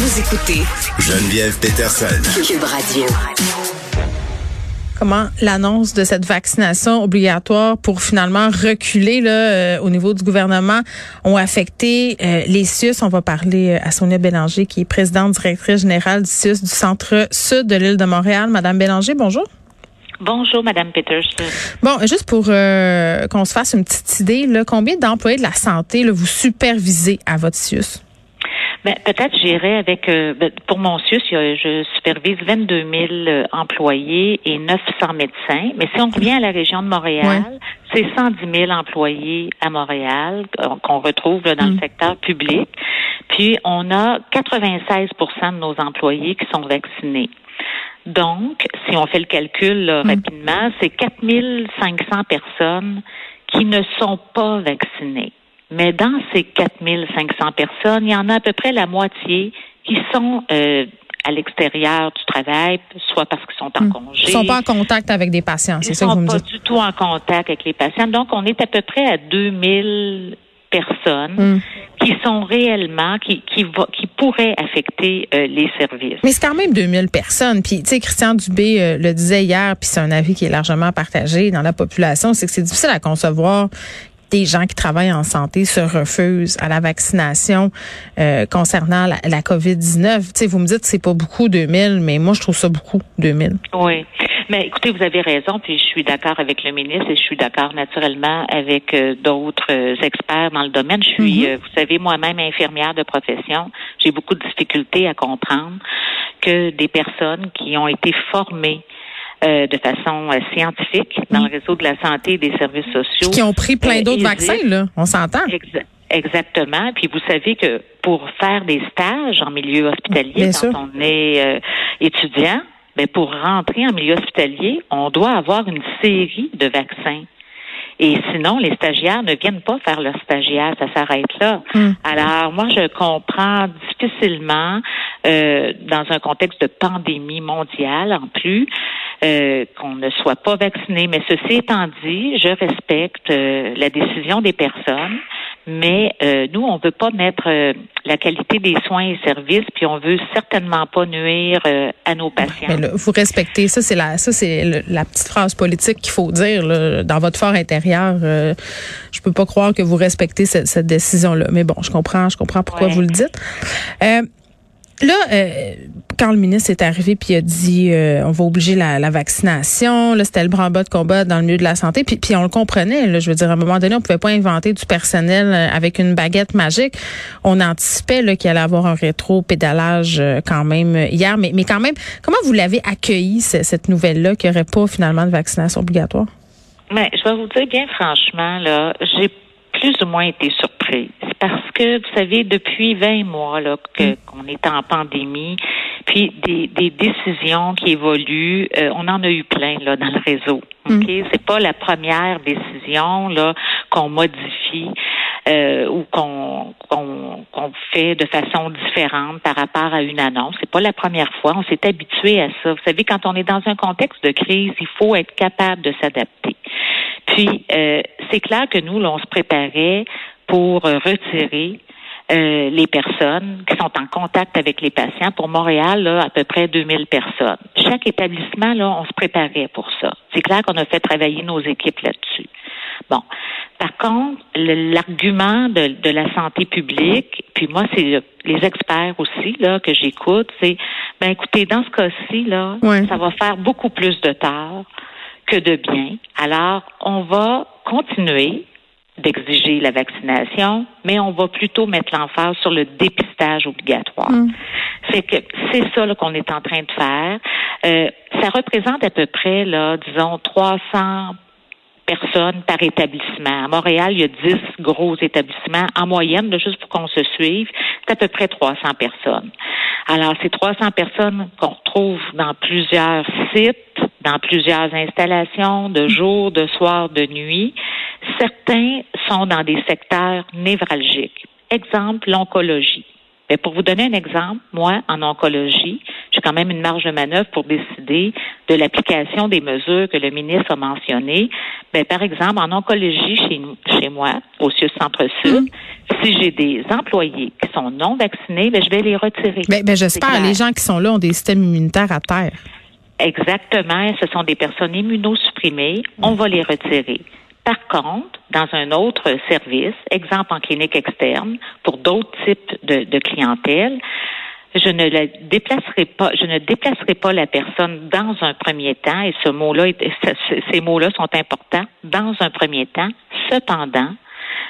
Vous écoutez Geneviève Peterson. Cube Radio. Comment l'annonce de cette vaccination obligatoire pour finalement reculer là, euh, au niveau du gouvernement ont affecté euh, les CIUS. On va parler euh, à Sonia Bélanger, qui est présidente directrice générale du CIUS du centre sud de l'île de Montréal. Madame Bélanger, bonjour. Bonjour, Madame Peterson. Bon, juste pour qu'on se fasse une petite idée, là, combien d'employés de la santé là, vous supervisez à votre CIUS? Ben, peut-être j'irai avec, euh, ben, pour mon CIUS, je supervise 22 000 euh, employés et 900 médecins. Mais si on revient à la région de Montréal, c'est 110 000 employés à Montréal euh, qu'on retrouve dans le mm. secteur public. Puis, on a 96% de nos employés qui sont vaccinés. Donc, si on fait le calcul mm. rapidement, c'est 4 500 personnes qui ne sont pas vaccinées. Mais dans ces 4500 personnes, il y en a à peu près la moitié qui sont euh, à l'extérieur du travail, soit parce qu'ils sont en hmm. congé. Ils sont pas en contact avec des patients, c'est ça que vous me dites? Ils sont pas du tout en contact avec les patients. Donc, on est à peu près à 2000 personnes hmm. qui sont réellement, qui, qui, qui pourraient affecter euh, les services. Mais c'est quand même 2000 personnes. Puis, tu sais, Christian Dubé euh, le disait hier, puis c'est un avis qui est largement partagé dans la population, c'est que c'est difficile à concevoir des gens qui travaillent en santé se refusent à la vaccination euh, concernant la, la COVID-19. Tu vous me dites que c'est pas beaucoup 2000, mais moi je trouve ça beaucoup 2000. Oui. Mais écoutez, vous avez raison, puis je suis d'accord avec le ministre et je suis d'accord naturellement avec euh, d'autres euh, experts dans le domaine. Je suis, mm-hmm. vous savez, moi-même infirmière de profession. J'ai beaucoup de difficultés à comprendre que des personnes qui ont été formées euh, de façon euh, scientifique dans le réseau de la santé et des services sociaux. Qui ont pris plein d'autres euh, vaccins, là. On s'entend. exactement. Puis vous savez que pour faire des stages en milieu hospitalier, quand on est étudiant, ben pour rentrer en milieu hospitalier, on doit avoir une série de vaccins. Et sinon, les stagiaires ne viennent pas faire leur stagiaire, ça s'arrête là. Hmm. Alors, moi, je comprends difficilement, euh, dans un contexte de pandémie mondiale en plus, euh, qu'on ne soit pas vacciné. Mais ceci étant dit, je respecte euh, la décision des personnes, mais euh, nous, on veut pas mettre la qualité des soins et services, puis on veut certainement pas nuire à nos patients. Mais vous respectez ça, c'est la ça c'est la petite phrase politique qu'il faut dire là, dans votre fort intérieur. je peux pas croire que vous respectez cette, cette décision là, mais bon, je comprends, je comprends pourquoi vous le dites. Là, euh, quand le ministre est arrivé puis a dit euh, on va obliger la, vaccination, là c'était le bras-bas de combat dans le milieu de la santé, puis, puis on le comprenait. Là, je veux dire, à un moment donné, on pouvait pas inventer du personnel euh, avec une baguette magique. On anticipait là qu'il allait avoir un rétro-pédalage quand même hier, mais, mais quand même, comment vous l'avez accueilli cette nouvelle-là qu'il n'y aurait pas finalement de vaccination obligatoire? Mais je vais vous dire bien franchement, là, j'ai plus ou moins été surprise. Parce que, vous savez, depuis 20 mois là, que, mm. qu'on est en pandémie, puis des, des décisions qui évoluent, euh, on en a eu plein là, dans le réseau. Mm. OK? C'est pas la première décision là, qu'on modifie. Euh, ou qu'on qu'on fait de façon différente par rapport à une annonce. C'est pas la première fois. On s'est habitué à ça. Vous savez, quand on est dans un contexte de crise, il faut être capable de s'adapter. Puis, euh, c'est clair que nous, là, on se préparait pour euh, retirer euh, les personnes qui sont en contact avec les patients. Pour Montréal, là, à peu près 2000 personnes. Chaque établissement, là, on se préparait pour ça. C'est clair qu'on a fait travailler nos équipes là-dessus. Bon. Par contre, l'argument de, de, la santé publique, puis moi, c'est les experts aussi là que j'écoute, c'est ben écoutez, dans ce cas-ci, là, ça va faire beaucoup plus de tort que de bien. Alors, on va continuer d'exiger la vaccination, mais on va plutôt mettre l'emphase sur le dépistage obligatoire. Mm. C'est que c'est ça qu'on est en train de faire. Euh, ça représente à peu près, là, disons, 300 personnes par établissement. À Montréal, il y a 10 gros établissements. En moyenne, juste pour qu'on se suive, c'est à peu près 300 personnes. Alors, ces 300 personnes qu'on retrouve dans plusieurs sites, dans plusieurs installations, de jour, de soir, de nuit, certains sont dans des secteurs névralgiques. Exemple, l'oncologie. Mais pour vous donner un exemple, moi, en oncologie, j'ai quand même une marge de manœuvre pour décider de l'application des mesures que le ministre a mentionnées. Ben, par exemple, en oncologie chez, chez moi, au CIUS Centre-Sud, si j'ai des employés qui sont non vaccinés, ben, je vais les retirer. Ben j'espère. Les gens qui sont là ont des systèmes immunitaires à terre. Exactement. Ce sont des personnes immunosupprimées. On va les retirer. Par contre, dans un autre service, exemple en clinique externe, pour d'autres types de, clientèle, je ne la déplacerai pas, je ne déplacerai pas la personne dans un premier temps, et ce mot-là, ces mots-là sont importants, dans un premier temps. Cependant,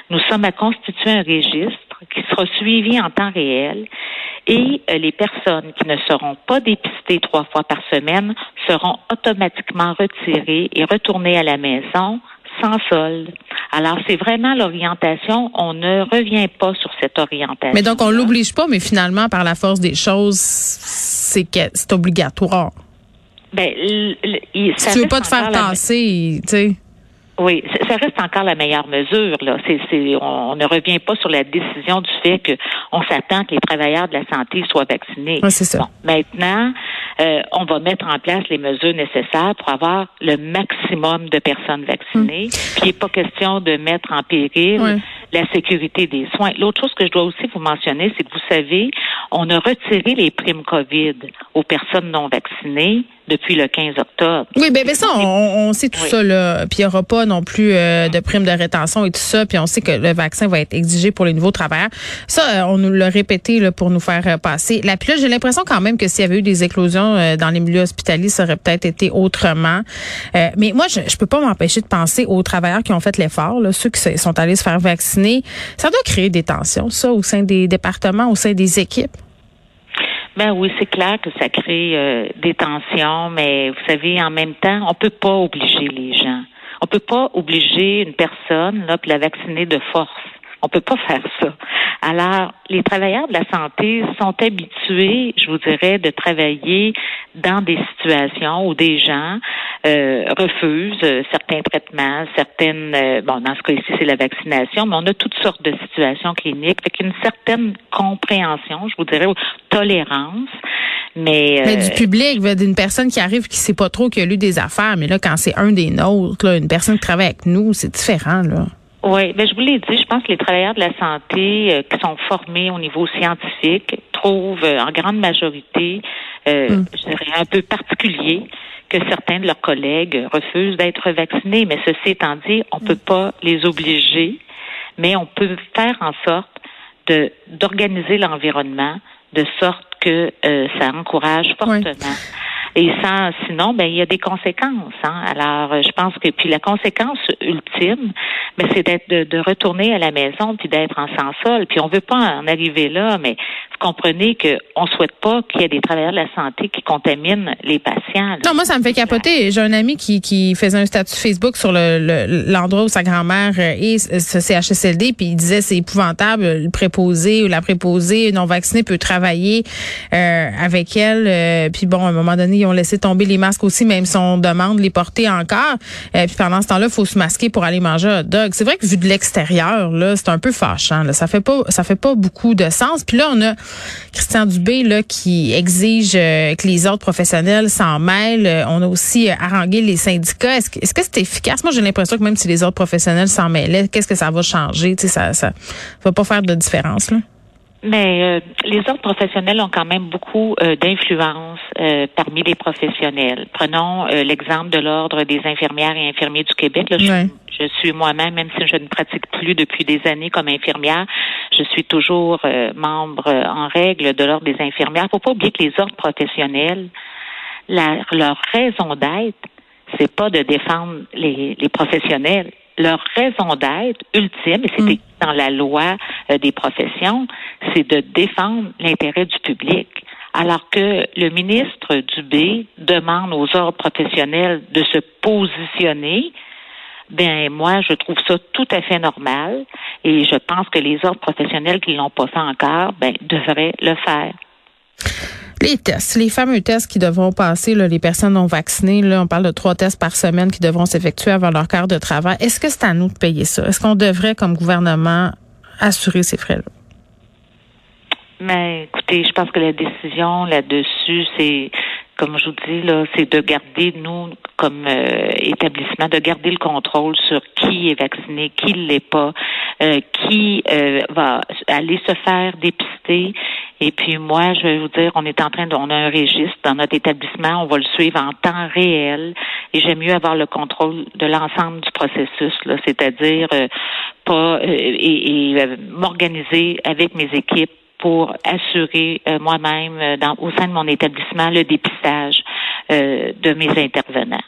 nous sommes à constituer un registre qui sera suivi en temps réel et euh, les personnes qui ne seront pas dépistées trois fois par semaine seront automatiquement retirées et retournées à la maison sans solde. Alors, c'est vraiment l'orientation. On ne revient pas sur cette orientation. Mais donc, on l'oblige pas, mais finalement, par la force des choses, c'est c'est obligatoire. Ben, si tu veux pas te faire tasser, tu sais. Oui, ça reste encore la meilleure mesure. Là. C'est, on, ne revient pas sur la décision du fait qu'on s'attend que les travailleurs de la santé soient vaccinés. c'est ça. Bon, maintenant, euh, on va mettre en place les mesures nécessaires pour avoir le maximum de personnes vaccinées. Hum. Puis il n'est pas question de mettre en péril la sécurité des soins. L'autre chose que je dois aussi vous mentionner, c'est que vous savez, on a retiré les primes COVID aux personnes non vaccinées depuis le 15 octobre. Oui, ben, ben ça, on, sait tout ça là. Puis il n'y aura pas non plus euh, de primes de rétention et tout ça. Puis on sait que le vaccin va être exigé pour les nouveaux travailleurs. Ça, euh, on nous l'a répété là, pour nous faire euh, passer. La puis là, j'ai l'impression quand même que s'il y avait eu des éclosions dans les milieux hospitaliers, ça aurait peut-être été autrement. mais moi, je, je peux pas m'empêcher de penser aux travailleurs qui ont fait l'effort, ceux qui sont allés se faire vacciner. Ça doit créer des tensions, ça, au sein des départements, au sein des équipes. Ben oui, c'est clair que ça crée euh, des tensions, mais vous savez, en même temps, on peut pas obliger les gens. On peut pas obliger une personne là, puis la vacciner de force. On peut pas faire ça. Alors, les travailleurs de la santé sont habitués, je vous dirais, de travailler dans des situations où des gens euh, refusent euh, certains traitements, certaines, euh, bon, dans ce cas ici, c'est la vaccination, mais on a toutes sortes de situations cliniques, avec une certaine compréhension, je vous dirais, ou tolérance. Mais, mais du public, d'une personne qui arrive qui sait pas trop qui a lu des affaires, mais là, quand c'est un des nôtres, une personne qui travaille avec nous, c'est différent, là. Oui, mais je vous l'ai dit, je pense que les travailleurs de la santé euh, qui sont formés au niveau scientifique trouvent euh, en grande majorité, euh, mm. je dirais, un peu particulier que certains de leurs collègues refusent d'être vaccinés. Mais ceci étant dit, on ne peut pas les obliger, mais on peut faire en sorte de d'organiser l'environnement de sorte que ça encourage fortement. Et sans, sinon, ben il y a des conséquences. Hein. Alors, euh, je pense que puis la conséquence ultime, ben, c'est d'être de, retourner à la maison puis d'être en sans sol. Puis on veut pas en arriver là, mais vous comprenez que on souhaite pas qu'il y ait des travailleurs de la santé qui contaminent les patients. Non, moi ça me fait capoter. J'ai un ami qui, qui faisait un statut Facebook sur le l'endroit où sa grand-mère est ce CHSLD, puis il disait c'est épouvantable, le préposé ou la préposée non vaccinée peut travailler euh, avec elle. Euh, puis bon, à un moment donné ils ont laissé tomber les masques aussi, même si on demande les porter encore. Et euh, puis pendant ce temps-là, il faut se masquer pour aller manger un dog. C'est vrai que vu de l'extérieur, là, c'est un peu fâchant. Là. Ça fait pas, ça fait pas beaucoup de sens. Puis là, on a Christian Dubé là qui exige euh, que les autres professionnels s'en mêlent. Euh, on a aussi harangué les syndicats. Est-ce que, est-ce que c'est efficace? Moi, j'ai l'impression que même si les autres professionnels s'en mêlaient, qu'est-ce que ça va changer? Tu sais, ça, ça va pas faire de différence là. Mais euh, les autres professionnels ont quand même beaucoup euh, d'influence euh, parmi les professionnels. Prenons l'exemple de l'Ordre des infirmières et infirmiers du Québec. je, suis moi-même, même si je ne pratique plus depuis des années comme infirmière, je suis toujours membre en règle de l'Ordre des infirmières. Il ne faut pas oublier que les ordres professionnels, leur raison d'être, c'est pas de défendre les, les professionnels, leur raison d'être ultime, et c'était mm. dans la loi euh, des professions, c'est de défendre l'intérêt du public. Alors que le ministre Dubé demande aux ordres professionnels de se positionner, ben moi, je trouve ça tout à fait normal et je pense que les ordres professionnels qui l'ont pas fait encore, ben devraient le faire. Les tests, les fameux tests qui devront passer, là, les personnes non vaccinées, là, on parle de trois tests par semaine qui devront s'effectuer avant leur quart de travail. Est-ce que c'est à nous de payer ça? Est-ce qu'on devrait, comme gouvernement, assurer ces frais-là? Mais écoutez, je pense que la décision là-dessus, c'est comme je vous dis, là, c'est de garder, nous, comme euh, établissement, de garder le contrôle sur qui est vacciné, qui ne l'est pas, euh, qui euh, va aller se faire dépister. Et puis moi, je vais vous dire, on est en train de, on a un registre dans notre établissement, on va le suivre en temps réel. Et j'aime mieux avoir le contrôle de l'ensemble du processus, c'est-à-dire pas et, et m'organiser avec mes équipes pour assurer euh, moi-même euh, au sein de mon établissement le dépistage euh, de mes intervenants.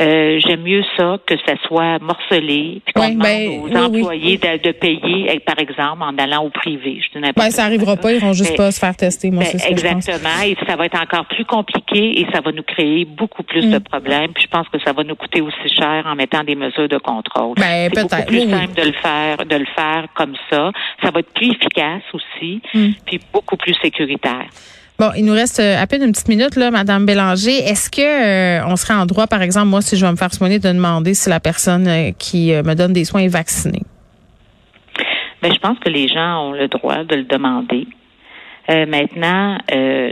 Euh, j'aime mieux ça que ça soit morcelé, puis qu'on demande ben, aux employés De, payer, par exemple, en allant au privé. Je ben, ça arrivera pas, ils vont juste pas se faire tester. Moi, ben, exactement, et ça va être encore plus compliqué et ça va nous créer beaucoup plus de mm. problèmes. Puis je pense que ça va nous coûter aussi cher en mettant des mesures de contrôle. Ben, c'est beaucoup plus simple de le faire, de le faire comme ça. Ça va être plus efficace aussi, mm. puis beaucoup plus sécuritaire. Bon, il nous reste euh, à peine une petite minute, là, Madame Bélanger. Est-ce que euh, on serait en droit, par exemple, moi, si je vais me faire soigner, de demander si la personne euh, qui me donne des soins est vaccinée? Bien, je pense que les gens ont le droit de le demander. maintenant,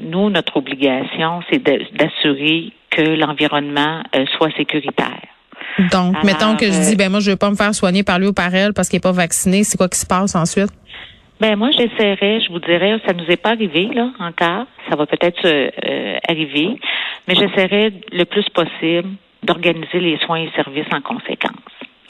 nous, notre obligation, c'est d'assurer que l'environnement soit sécuritaire. Donc, mettons que je dis, ben moi, je veux pas me faire soigner par lui ou par elle parce qu'il est pas vacciné. C'est quoi qui se passe ensuite? Ben moi, j'essaierai, je vous dirais, ça nous est pas arrivé là encore. Ça va peut-être euh, arriver, mais j'essaierai le plus possible d'organiser les soins et services en conséquence.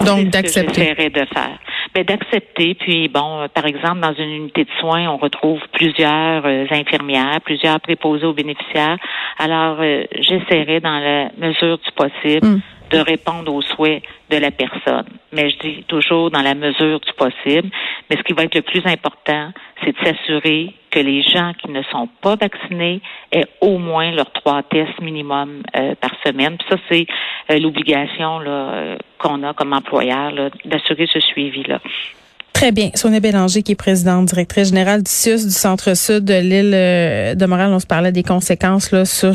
Donc d'accepter. J'essaierai de faire. Ben d'accepter. Puis bon, par exemple, dans une unité de soins, on retrouve plusieurs euh, infirmières, plusieurs préposés aux bénéficiaires. Alors, euh, j'essaierai dans la mesure du possible. Hmm de répondre aux souhaits de la personne. Mais je dis toujours dans la mesure du possible. Mais ce qui va être le plus important, c'est de s'assurer que les gens qui ne sont pas vaccinés aient au moins leurs trois tests minimum euh, par semaine. Puis ça, c'est euh, l'obligation euh, qu'on a comme employeur d'assurer ce suivi-là. Très bien. Sonia Bélanger, qui est présidente directrice générale du CIUS du Centre-Sud de l'île de Montréal. On se parlait des conséquences là, sur